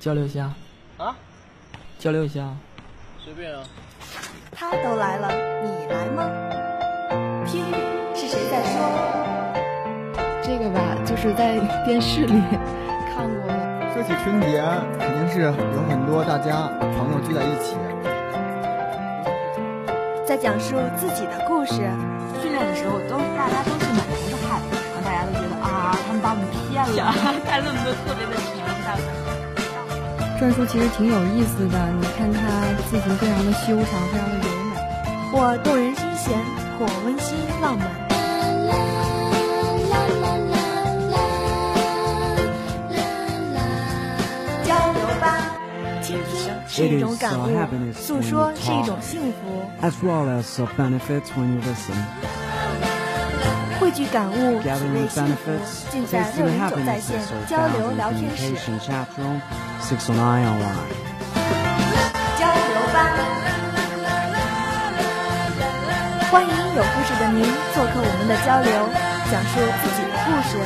交流一下啊，交流一下，随便啊。他都来了，你来吗？听，是谁在说？这个吧，就是在电视里看过。说起春节，肯定是有很多大家朋友聚在一起，在讲述自己的故事。训练的时候都大家都是满们把我们骗了，看那么多特别的长大篆书其实挺有意思的，你看它字形非常的修长，非常的优美，或动人心弦，或温馨浪漫。交流吧，倾听是一种感悟，诉说是一种幸福。as well as the benefits when you listen. 汇聚感悟，品味幸福，尽在六零九在线交流聊天室。Communication Chat Room 609 online. 交流吧，欢迎有故事的您做客我们的交流，讲述自己的故事。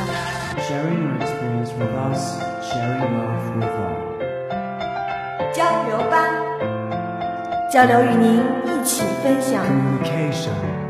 Sharing your experience with us, sharing love with all. 交流吧，交流与您一起分享。Communication.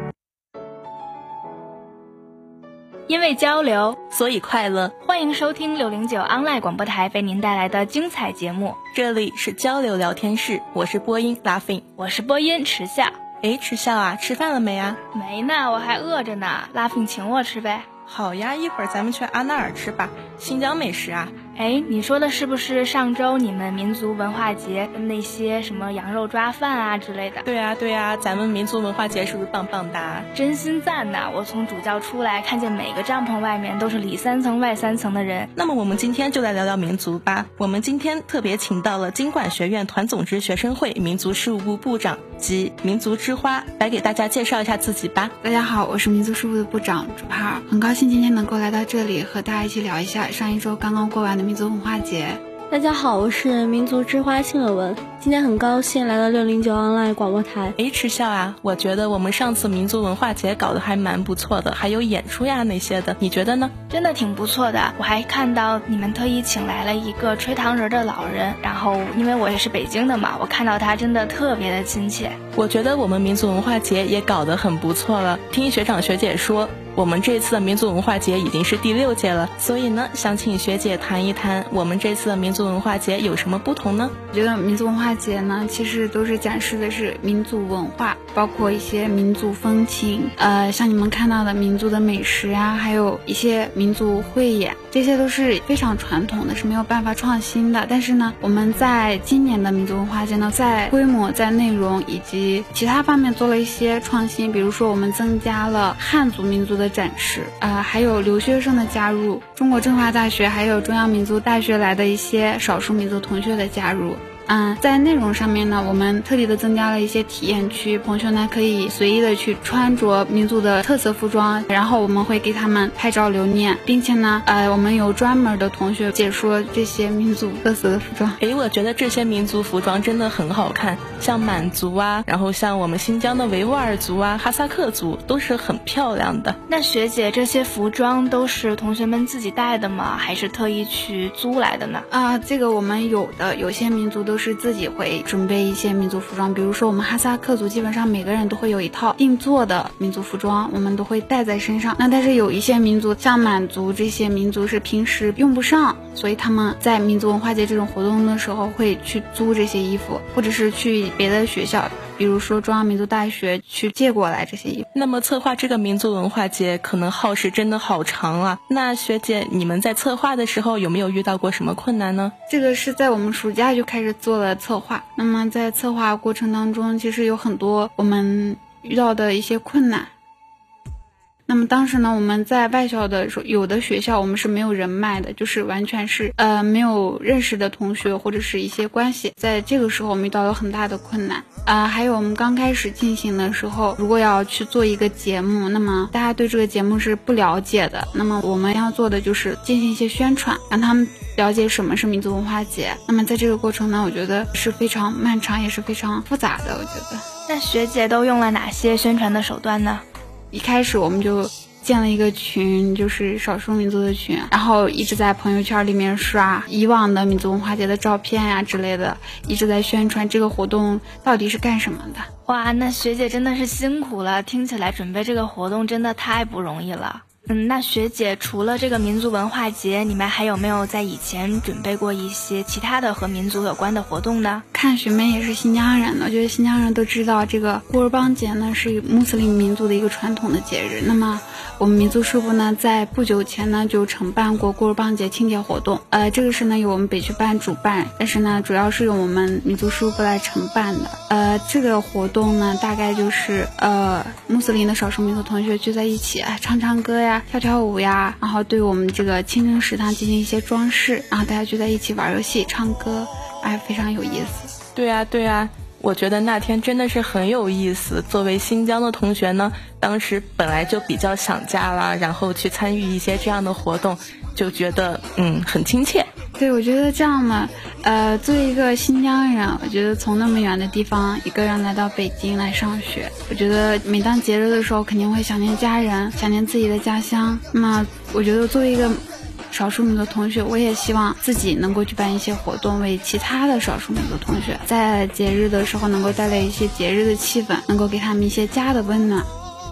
因为交流，所以快乐。欢迎收听六零九 online 广播台为您带来的精彩节目。这里是交流聊天室，我是播音 Laughing，我是播音迟笑。哎，迟笑啊，吃饭了没啊？没呢，我还饿着呢。Laughing 请我吃呗。好呀，一会儿咱们去阿那尔吃吧，新疆美食啊。哎，你说的是不是上周你们民族文化节那些什么羊肉抓饭啊之类的？对啊，对啊，咱们民族文化节是不是棒棒哒？真心赞呐！我从主教出来，看见每个帐篷外面都是里三层外三层的人。那么我们今天就来聊聊民族吧。我们今天特别请到了经管学院团总支学生会民族事务部部长及民族之花，来给大家介绍一下自己吧。大家好，我是民族事务的部长朱帕尔，很高兴今天能够来到这里，和大家一起聊一下上一周刚刚过完的民族文化节。大家好，我是民族之花庆乐文，今天很高兴来到六零九 online 广播台。哎，迟笑啊，我觉得我们上次民族文化节搞得还蛮不错的，还有演出呀那些的，你觉得呢？真的挺不错的，我还看到你们特意请来了一个吹糖人的老人，然后因为我也是北京的嘛，我看到他真的特别的亲切。我觉得我们民族文化节也搞得很不错了，听学长学姐说。我们这次的民族文化节已经是第六届了，所以呢，想请学姐谈一谈我们这次的民族文化节有什么不同呢？我觉得民族文化节呢，其实都是展示的是民族文化，包括一些民族风情，呃，像你们看到的民族的美食啊，还有一些民族汇演，这些都是非常传统的，是没有办法创新的。但是呢，我们在今年的民族文化节呢，在规模、在内容以及其他方面做了一些创新，比如说我们增加了汉族民族的。展示，呃，还有留学生的加入，中国政法大学还有中央民族大学来的一些少数民族同学的加入。嗯，在内容上面呢，我们特地的增加了一些体验区，同学呢可以随意的去穿着民族的特色服装，然后我们会给他们拍照留念，并且呢，呃，我们有专门的同学解说这些民族特色的服装。诶，我觉得这些民族服装真的很好看，像满族啊，然后像我们新疆的维吾尔族啊、哈萨克族都是很漂亮的。那学姐，这些服装都是同学们自己带的吗？还是特意去租来的呢？啊，这个我们有的，有些民族都。都是自己会准备一些民族服装，比如说我们哈萨克族，基本上每个人都会有一套定做的民族服装，我们都会带在身上。那但是有一些民族，像满族这些民族是平时用不上，所以他们在民族文化节这种活动的时候会去租这些衣服，或者是去别的学校，比如说中央民族大学去借过来这些衣服。那么策划这个民族文化节可能耗时真的好长啊。那学姐，你们在策划的时候有没有遇到过什么困难呢？这个是在我们暑假就开始。做了策划，那么在策划过程当中，其实有很多我们遇到的一些困难。那么当时呢，我们在外校的时候，有的学校我们是没有人脉的，就是完全是呃没有认识的同学或者是一些关系，在这个时候我们遇到了很大的困难啊、呃。还有我们刚开始进行的时候，如果要去做一个节目，那么大家对这个节目是不了解的，那么我们要做的就是进行一些宣传，让他们了解什么是民族文化节。那么在这个过程呢，我觉得是非常漫长，也是非常复杂的。我觉得，那学姐都用了哪些宣传的手段呢？一开始我们就建了一个群，就是少数民族的群，然后一直在朋友圈里面刷以往的民族文化节的照片呀之类的，一直在宣传这个活动到底是干什么的。哇，那学姐真的是辛苦了，听起来准备这个活动真的太不容易了。嗯，那学姐除了这个民族文化节，你们还有没有在以前准备过一些其他的和民族有关的活动呢？看学妹也是新疆人的，我觉得新疆人都知道这个古尔邦节呢是穆斯林民族的一个传统的节日。那么我们民族书部呢在不久前呢就承办过古尔邦节庆典活动，呃，这个是呢由我们北区办主办，但是呢主要是由我们民族书部来承办的。呃，这个活动呢大概就是呃穆斯林的少数民族同学聚在一起唱唱歌呀。跳跳舞呀，然后对我们这个清真食堂进行一些装饰，然后大家聚在一起玩游戏、唱歌，哎，非常有意思。对呀，对呀，我觉得那天真的是很有意思。作为新疆的同学呢，当时本来就比较想家了，然后去参与一些这样的活动，就觉得嗯很亲切。对，我觉得这样嘛，呃，作为一个新疆人，我觉得从那么远的地方一个人来到北京来上学，我觉得每当节日的时候，肯定会想念家人，想念自己的家乡。那，我觉得作为一个少数民族同学，我也希望自己能够举办一些活动，为其他的少数民族同学在节日的时候能够带来一些节日的气氛，能够给他们一些家的温暖。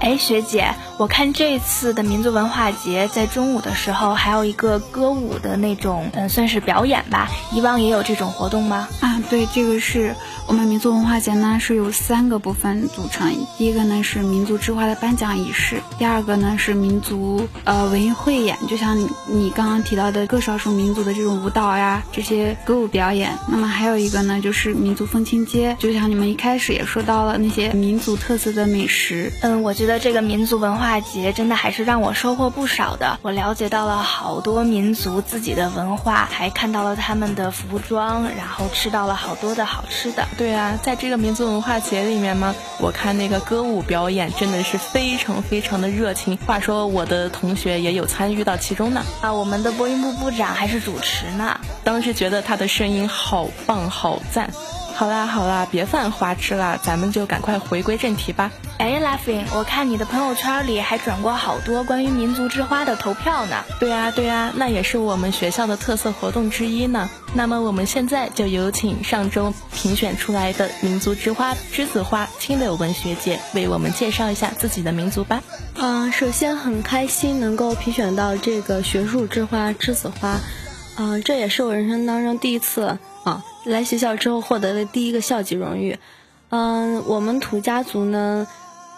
哎，学姐，我看这次的民族文化节在中午的时候还有一个歌舞的那种，嗯，算是表演吧。以往也有这种活动吗？啊，对，这个是我们民族文化节呢，是由三个部分组成。第一个呢是民族之花的颁奖仪式，第二个呢是民族呃文艺汇演，就像你你刚刚提到的各少数民族的这种舞蹈呀，这些歌舞表演。那么还有一个呢就是民族风情街，就像你们一开始也说到了那些民族特色的美食。嗯，我觉得。这个民族文化节真的还是让我收获不少的，我了解到了好多民族自己的文化，还看到了他们的服装，然后吃到了好多的好吃的。对啊，在这个民族文化节里面嘛，我看那个歌舞表演真的是非常非常的热情。话说我的同学也有参与到其中呢。啊，我们的播音部部长还是主持呢，当时觉得他的声音好棒好赞。好啦好啦，别犯花痴啦，咱们就赶快回归正题吧。哎，Laughing，我看你的朋友圈里还转过好多关于民族之花的投票呢。对啊对啊，那也是我们学校的特色活动之一呢。那么我们现在就有请上周评选出来的民族之花栀子花青柳文学姐为我们介绍一下自己的民族吧。嗯，首先很开心能够评选到这个学术之花栀子花，嗯，这也是我人生当中第一次啊。来学校之后获得的第一个校级荣誉，嗯，我们土家族呢，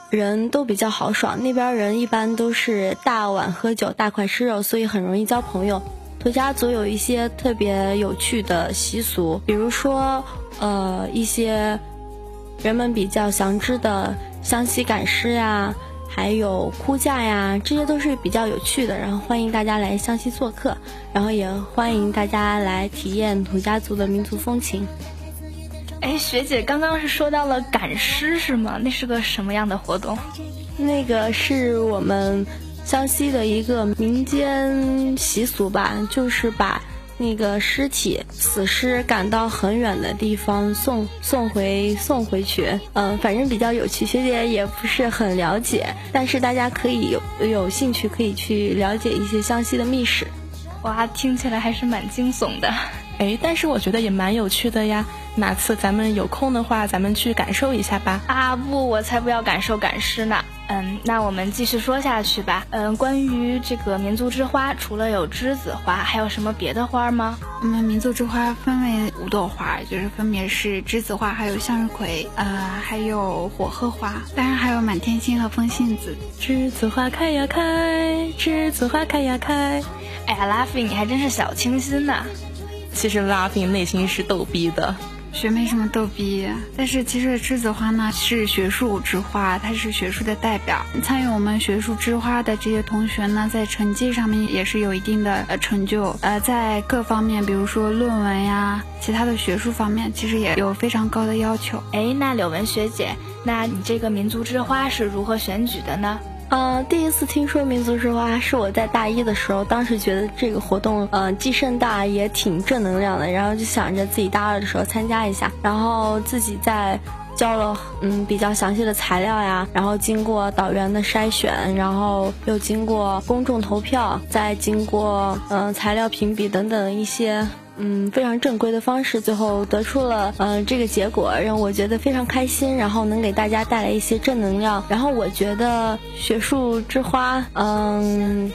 人都比较豪爽，那边人一般都是大碗喝酒，大块吃肉，所以很容易交朋友。土家族有一些特别有趣的习俗，比如说，呃，一些人们比较详知的湘西赶尸呀。还有哭嫁呀，这些都是比较有趣的。然后欢迎大家来湘西做客，然后也欢迎大家来体验土家族的民族风情。哎，学姐刚刚是说到了赶尸是吗？那是个什么样的活动？那个是我们湘西的一个民间习俗吧，就是把。那个尸体死尸赶到很远的地方送送回送回去，嗯，反正比较有趣。学姐也不是很了解，但是大家可以有有兴趣可以去了解一些湘西的秘史。哇，听起来还是蛮惊悚的。哎，但是我觉得也蛮有趣的呀。哪次咱们有空的话，咱们去感受一下吧。啊不，我才不要感受赶尸呢。嗯，那我们继续说下去吧。嗯，关于这个民族之花，除了有栀子花，还有什么别的花吗？我们民族之花分为五朵花，就是分别是栀子花，还有向日葵，呃，还有火鹤花，当然还有满天星和风信子。栀子花开呀开，栀子花开呀开。哎呀，拉菲，你还真是小清新呢。其实拉菲内心是逗逼的。学妹这么逗逼，但是其实栀子花呢是学术之花，它是学术的代表。参与我们学术之花的这些同学呢，在成绩上面也是有一定的呃成就，呃，在各方面，比如说论文呀，其他的学术方面，其实也有非常高的要求。哎，那柳文学姐，那你这个民族之花是如何选举的呢？嗯，第一次听说民族之花是我在大一的时候，当时觉得这个活动，呃，既盛大也挺正能量的，然后就想着自己大二的时候参加一下，然后自己在交了嗯比较详细的材料呀，然后经过导员的筛选，然后又经过公众投票，再经过嗯材料评比等等一些。嗯，非常正规的方式，最后得出了嗯这个结果，让我觉得非常开心，然后能给大家带来一些正能量。然后我觉得学术之花，嗯。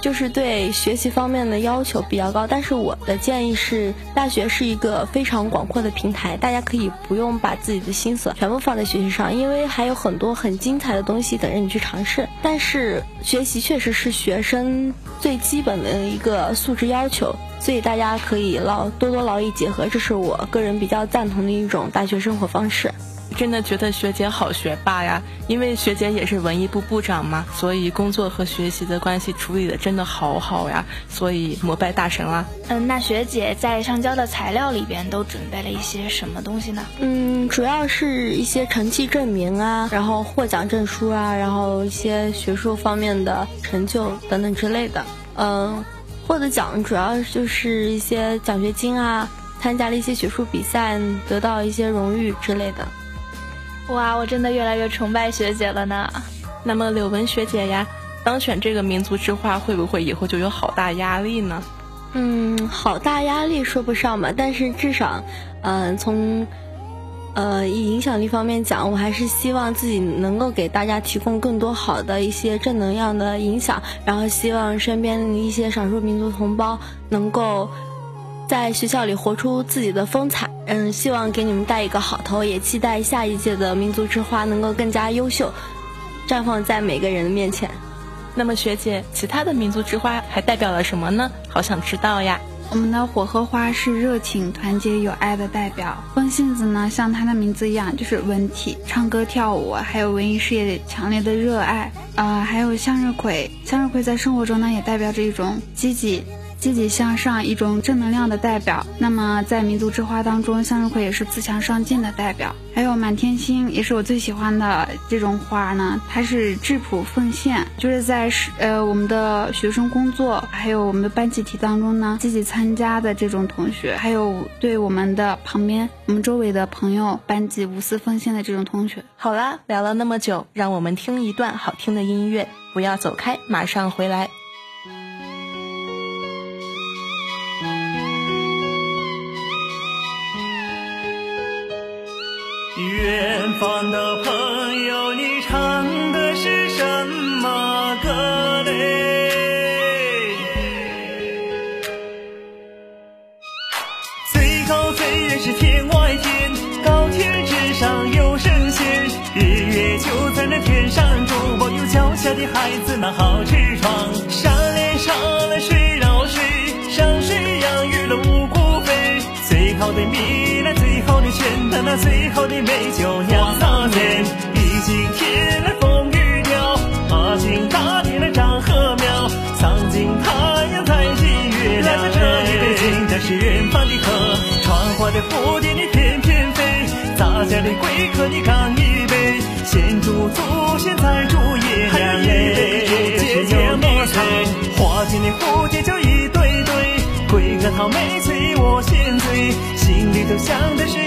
就是对学习方面的要求比较高，但是我的建议是，大学是一个非常广阔的平台，大家可以不用把自己的心思全部放在学习上，因为还有很多很精彩的东西等着你去尝试。但是学习确实是学生最基本的一个素质要求，所以大家可以劳多多劳逸结合，这是我个人比较赞同的一种大学生活方式。真的觉得学姐好学霸呀，因为学姐也是文艺部部长嘛，所以工作和学习的关系处理的真的好好呀，所以膜拜大神啦。嗯，那学姐在上交的材料里边都准备了一些什么东西呢？嗯，主要是一些成绩证明啊，然后获奖证书啊，然后一些学术方面的成就等等之类的。嗯，获得奖主要就是一些奖学金啊，参加了一些学术比赛，得到一些荣誉之类的。哇，我真的越来越崇拜学姐了呢。那么柳文学姐呀，当选这个民族之花，会不会以后就有好大压力呢？嗯，好大压力说不上吧，但是至少，嗯，从呃以影响力方面讲，我还是希望自己能够给大家提供更多好的一些正能量的影响，然后希望身边一些少数民族同胞能够。在学校里活出自己的风采，嗯，希望给你们带一个好头，也期待下一届的民族之花能够更加优秀，绽放在每个人的面前。那么学姐，其他的民族之花还代表了什么呢？好想知道呀。我们的火鹤花是热情、团结、友爱的代表。风信子呢，像它的名字一样，就是文体、唱歌、跳舞，还有文艺事业强烈的热爱。啊，还有向日葵，向日葵在生活中呢，也代表着一种积极。积极向上，一种正能量的代表。那么，在民族之花当中，向日葵也是自强上进的代表。还有满天星，也是我最喜欢的这种花呢。它是质朴奉献，就是在是呃我们的学生工作，还有我们的班集体当中呢，积极参加的这种同学，还有对我们的旁边、我们周围的朋友、班级无私奉献的这种同学。好啦，聊了那么久，让我们听一段好听的音乐。不要走开，马上回来。远方的朋友，你唱的是什么歌嘞？最高最远是天外天，高天之上有神仙，日月就在那天上中，保佑脚下的孩子那好痔疮。山连山了水绕水，山水养育了五谷肥，最好的米那最好的钱，那最好的美酒酿洒天，历经天来风雨鸟，爬进大地来长禾苗，藏进太阳采集月亮。来这一杯，敬的是远方的河，传花的蝴蝶你翩翩飞，咱家的贵客你干一杯，先祝祖先再祝爷娘嘞。姐姐莫愁，花间的蝴蝶就一对对，贵客讨美醉我先醉，心里头想的是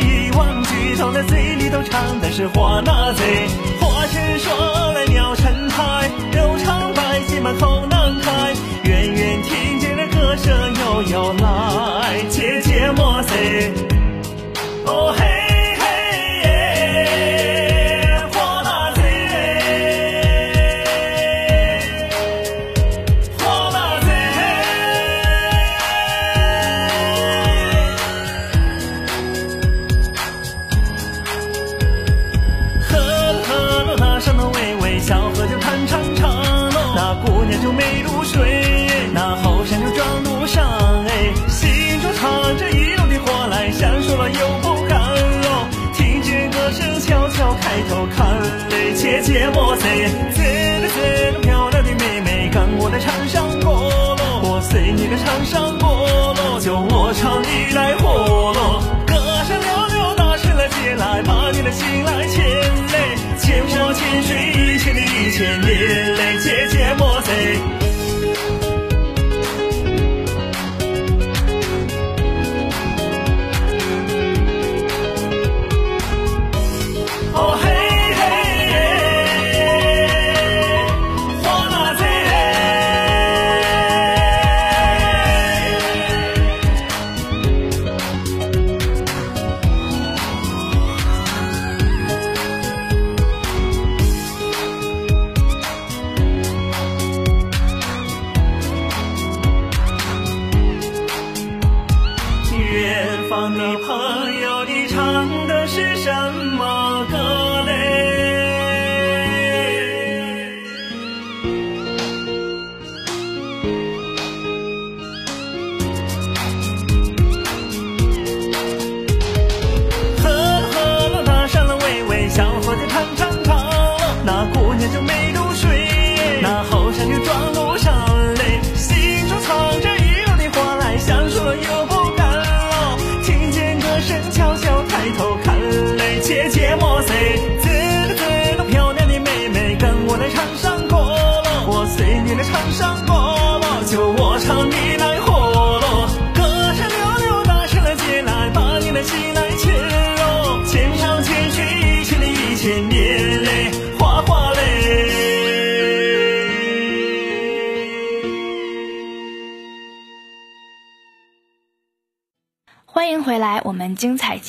唱在，嘴里头唱的是花那嘴，花成双来鸟成排，肉肠百姓嘛口难开，远远听见了歌声悠悠来，姐姐莫塞，抬头看嘞，姐姐莫醉，醉了醉了，漂亮的妹妹，跟我来唱上歌咯，我随你来唱上歌咯，就我唱你来和咯，歌声嘹亮，大声来接来，把你的心来牵嘞，千山千水，一千的一千年嘞，姐姐莫醉。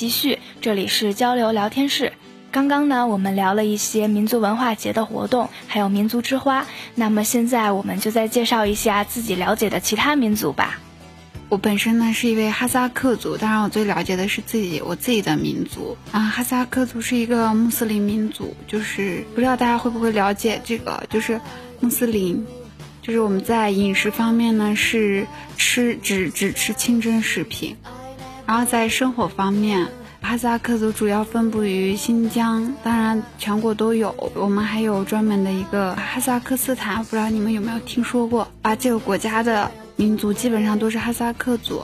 继续。这里是交流聊天室。刚刚呢，我们聊了一些民族文化节的活动，还有民族之花。那么现在我们就再介绍一下自己了解的其他民族吧。我本身呢是一位哈萨克族，当然我最了解的是自己我自己的民族啊。哈萨克族是一个穆斯林民族，就是不知道大家会不会了解这个，就是穆斯林，就是我们在饮食方面呢是吃只只吃清真食品，然后在生活方面，哈萨克族主要分布于新疆，当然全国都有。我们还有专门的一个哈萨克斯坦，不知道你们有没有听说过啊？这个国家的。民族基本上都是哈萨克族，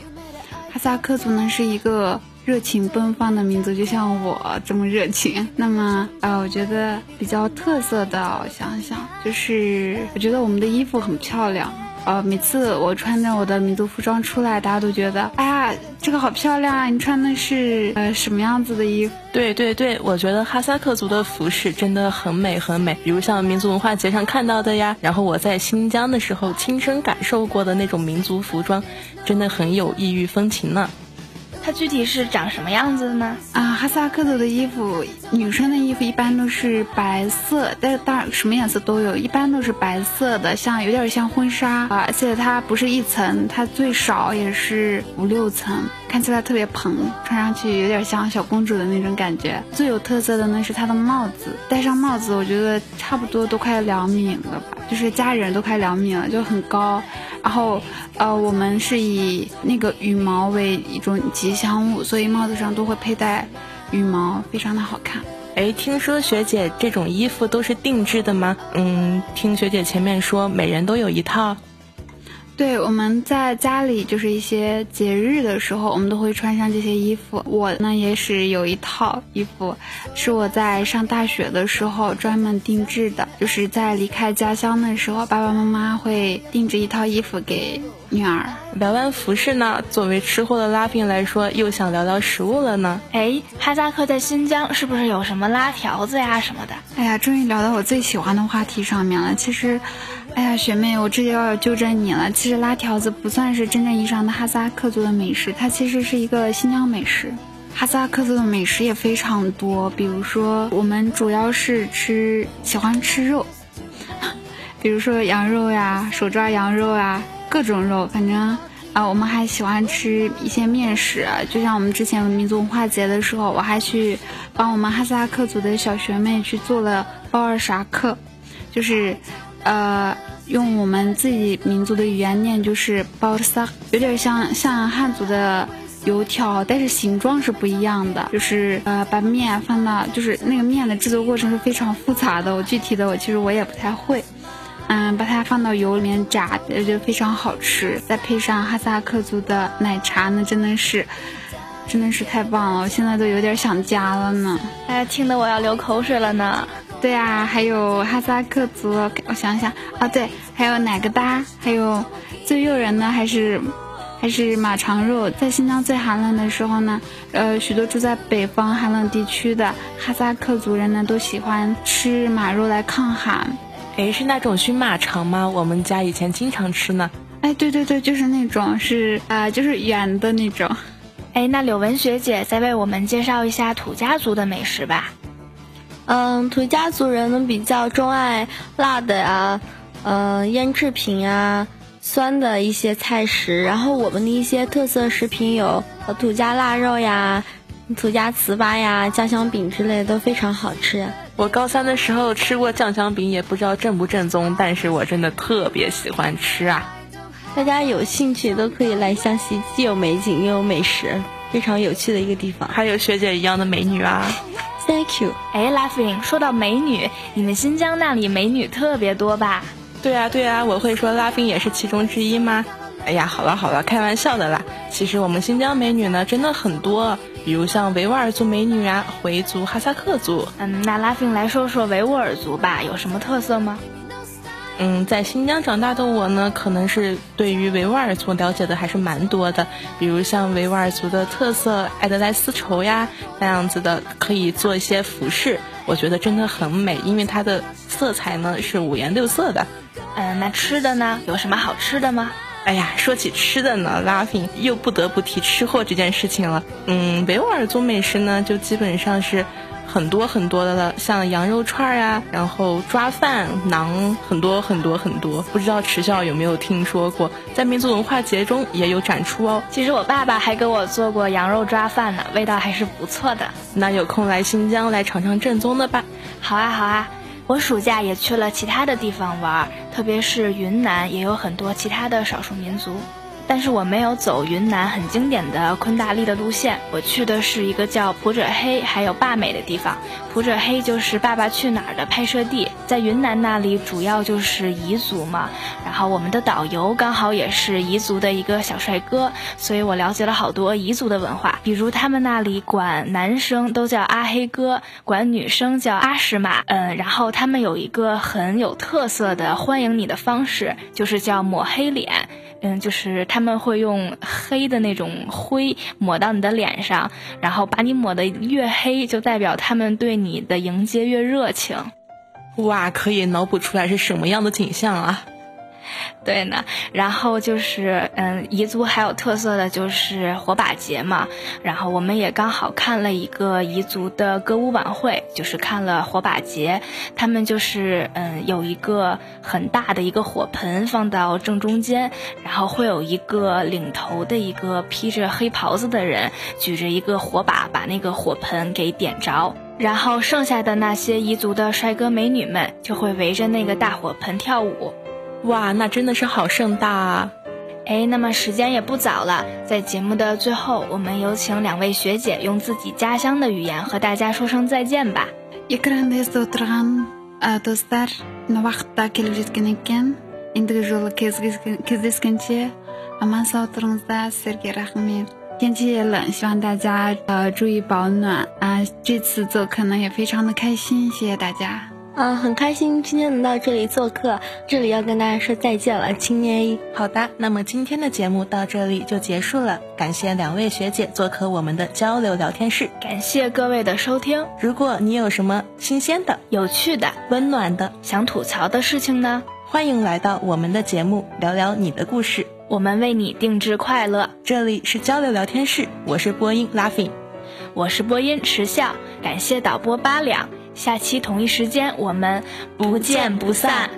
哈萨克族呢是一个热情奔放的民族，就像我这么热情。那么，呃，我觉得比较特色的，我想想，就是我觉得我们的衣服很漂亮。呃，每次我穿着我的民族服装出来，大家都觉得，哎呀，这个好漂亮啊！你穿的是呃什么样子的衣服？对对对，我觉得哈萨克族的服饰真的很美很美，比如像民族文化节上看到的呀，然后我在新疆的时候亲身感受过的那种民族服装，真的很有异域风情呢。它具体是长什么样子的呢？啊，哈萨克族的衣服，女生的衣服一般都是白色，但是当然什么颜色都有，一般都是白色的，像有点像婚纱啊，而且它不是一层，它最少也是五六层，看起来特别蓬，穿上去有点像小公主的那种感觉。最有特色的呢是它的帽子，戴上帽子，我觉得差不多都快两米了吧，就是家人都快两米了，就很高。然后，呃，我们是以那个羽毛为一种吉祥物，所以帽子上都会佩戴羽毛，非常的好看。哎，听说学姐这种衣服都是定制的吗？嗯，听学姐前面说每人都有一套。对，我们在家里就是一些节日的时候，我们都会穿上这些衣服。我呢也是有一套衣服，是我在上大学的时候专门定制的，就是在离开家乡的时候，爸爸妈妈会定制一套衣服给女儿。聊完服饰呢，作为吃货的拉宾来说，又想聊聊食物了呢。哎，哈萨克在新疆是不是有什么拉条子呀什么的？哎呀，终于聊到我最喜欢的话题上面了。其实。哎呀，学妹，我这就要纠正你了。其实拉条子不算是真正意义上的哈萨克族的美食，它其实是一个新疆美食。哈萨克族的美食也非常多，比如说我们主要是吃喜欢吃肉，比如说羊肉呀、手抓羊肉啊，各种肉。反正啊，我们还喜欢吃一些面食，就像我们之前民族文化节的时候，我还去帮我们哈萨克族的小学妹去做了包尔啥克，就是。呃，用我们自己民族的语言念就是包萨，有点像像汉族的油条，但是形状是不一样的。就是呃，把面放到，就是那个面的制作过程是非常复杂的。我具体的我其实我也不太会。嗯，把它放到油里面炸，我觉得非常好吃。再配上哈萨克族的奶茶，那真的是，真的是太棒了。我现在都有点想家了呢。哎呀，听得我要流口水了呢。对啊，还有哈萨克族，我想想啊，对，还有奶疙瘩，还有最诱人的还是还是马肠肉。在新疆最寒冷的时候呢，呃，许多住在北方寒冷地区的哈萨克族人呢，都喜欢吃马肉来抗寒。哎，是那种熏马肠吗？我们家以前经常吃呢。哎，对对对，就是那种，是啊，就是圆的那种。哎，那柳文学姐再为我们介绍一下土家族的美食吧。嗯，土家族人呢比较钟爱辣的呀，呃，腌制品啊，酸的一些菜食。然后我们的一些特色食品有土家腊肉呀、土家糍粑呀、酱香饼之类都非常好吃。我高三的时候吃过酱香饼，也不知道正不正宗，但是我真的特别喜欢吃啊！大家有兴趣都可以来湘西，既有美景又有美食，非常有趣的一个地方，还有学姐一样的美女啊！Thank you。哎，Laughing，说到美女，你们新疆那里美女特别多吧？对啊，对啊，我会说 Laughing 也是其中之一吗？哎呀，好了好了，开玩笑的啦。其实我们新疆美女呢真的很多，比如像维吾尔族美女啊，回族、哈萨克族。嗯，那 Laughing 来说说维吾尔族吧，有什么特色吗？嗯，在新疆长大的我呢，可能是对于维吾尔族了解的还是蛮多的。比如像维吾尔族的特色艾德莱丝绸呀，那样子的，可以做一些服饰，我觉得真的很美，因为它的色彩呢是五颜六色的。嗯，那吃的呢，有什么好吃的吗？哎呀，说起吃的呢，Laughing 又不得不提吃货这件事情了。嗯，维吾尔族美食呢，就基本上是。很多很多的了，像羊肉串啊，然后抓饭、馕，很多很多很多。不知道迟笑有没有听说过，在民族文化节中也有展出哦。其实我爸爸还给我做过羊肉抓饭呢，味道还是不错的。那有空来新疆来尝尝正宗的吧。好啊好啊，我暑假也去了其他的地方玩，特别是云南也有很多其他的少数民族。但是我没有走云南很经典的昆大丽的路线，我去的是一个叫普者黑还有坝美的地方。普者黑就是《爸爸去哪儿》的拍摄地，在云南那里主要就是彝族嘛。然后我们的导游刚好也是彝族的一个小帅哥，所以我了解了好多彝族的文化，比如他们那里管男生都叫阿黑哥，管女生叫阿什玛。嗯，然后他们有一个很有特色的欢迎你的方式，就是叫抹黑脸。嗯，就是他们会用黑的那种灰抹到你的脸上，然后把你抹得越黑，就代表他们对你的迎接越热情。哇，可以脑补出来是什么样的景象啊！对呢，然后就是嗯，彝族还有特色的就是火把节嘛，然后我们也刚好看了一个彝族的歌舞晚会，就是看了火把节，他们就是嗯有一个很大的一个火盆放到正中间，然后会有一个领头的一个披着黑袍子的人举着一个火把，把那个火盆给点着，然后剩下的那些彝族的帅哥美女们就会围着那个大火盆跳舞。哇，那真的是好盛大啊！哎，那么时间也不早了，在节目的最后，我们有请两位学姐用自己家乡的语言和大家说声再见吧。天气也冷，希望大家呃注意保暖啊！这次做客呢也非常的开心，谢谢大家。嗯，很开心今天能到这里做客，这里要跟大家说再见了，青年一。好的，那么今天的节目到这里就结束了，感谢两位学姐做客我们的交流聊天室，感谢各位的收听。如果你有什么新鲜的、有趣的、温暖的、想吐槽的事情呢，欢迎来到我们的节目聊聊你的故事，我们为你定制快乐。这里是交流聊天室，我是播音 Laughing，我是播音迟笑，感谢导播八两。下期同一时间，我们不见不散。